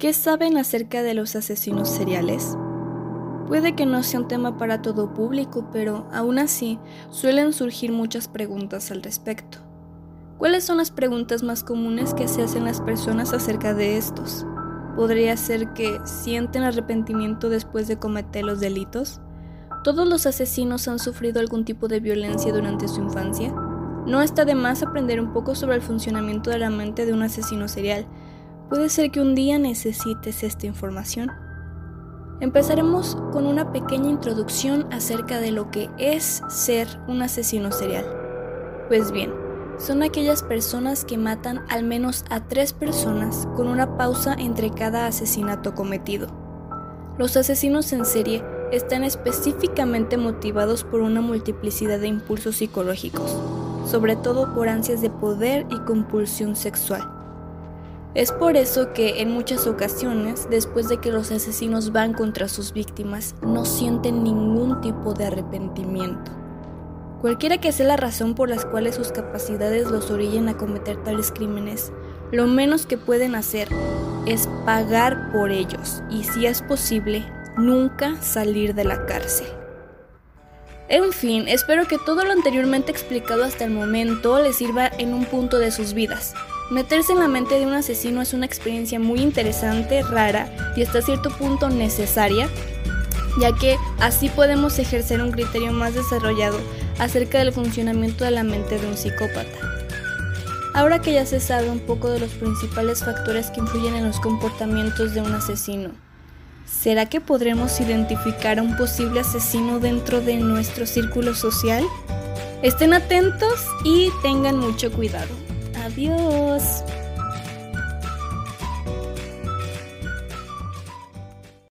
¿Qué saben acerca de los asesinos seriales? Puede que no sea un tema para todo público, pero aún así suelen surgir muchas preguntas al respecto. ¿Cuáles son las preguntas más comunes que se hacen las personas acerca de estos? ¿Podría ser que sienten arrepentimiento después de cometer los delitos? ¿Todos los asesinos han sufrido algún tipo de violencia durante su infancia? No está de más aprender un poco sobre el funcionamiento de la mente de un asesino serial, Puede ser que un día necesites esta información. Empezaremos con una pequeña introducción acerca de lo que es ser un asesino serial. Pues bien, son aquellas personas que matan al menos a tres personas con una pausa entre cada asesinato cometido. Los asesinos en serie están específicamente motivados por una multiplicidad de impulsos psicológicos, sobre todo por ansias de poder y compulsión sexual. Es por eso que en muchas ocasiones, después de que los asesinos van contra sus víctimas, no sienten ningún tipo de arrepentimiento. Cualquiera que sea la razón por las cuales sus capacidades los orillen a cometer tales crímenes, lo menos que pueden hacer es pagar por ellos y, si es posible, nunca salir de la cárcel. En fin, espero que todo lo anteriormente explicado hasta el momento les sirva en un punto de sus vidas. Meterse en la mente de un asesino es una experiencia muy interesante, rara y hasta cierto punto necesaria, ya que así podemos ejercer un criterio más desarrollado acerca del funcionamiento de la mente de un psicópata. Ahora que ya se sabe un poco de los principales factores que influyen en los comportamientos de un asesino, ¿será que podremos identificar a un posible asesino dentro de nuestro círculo social? Estén atentos y tengan mucho cuidado. Adiós.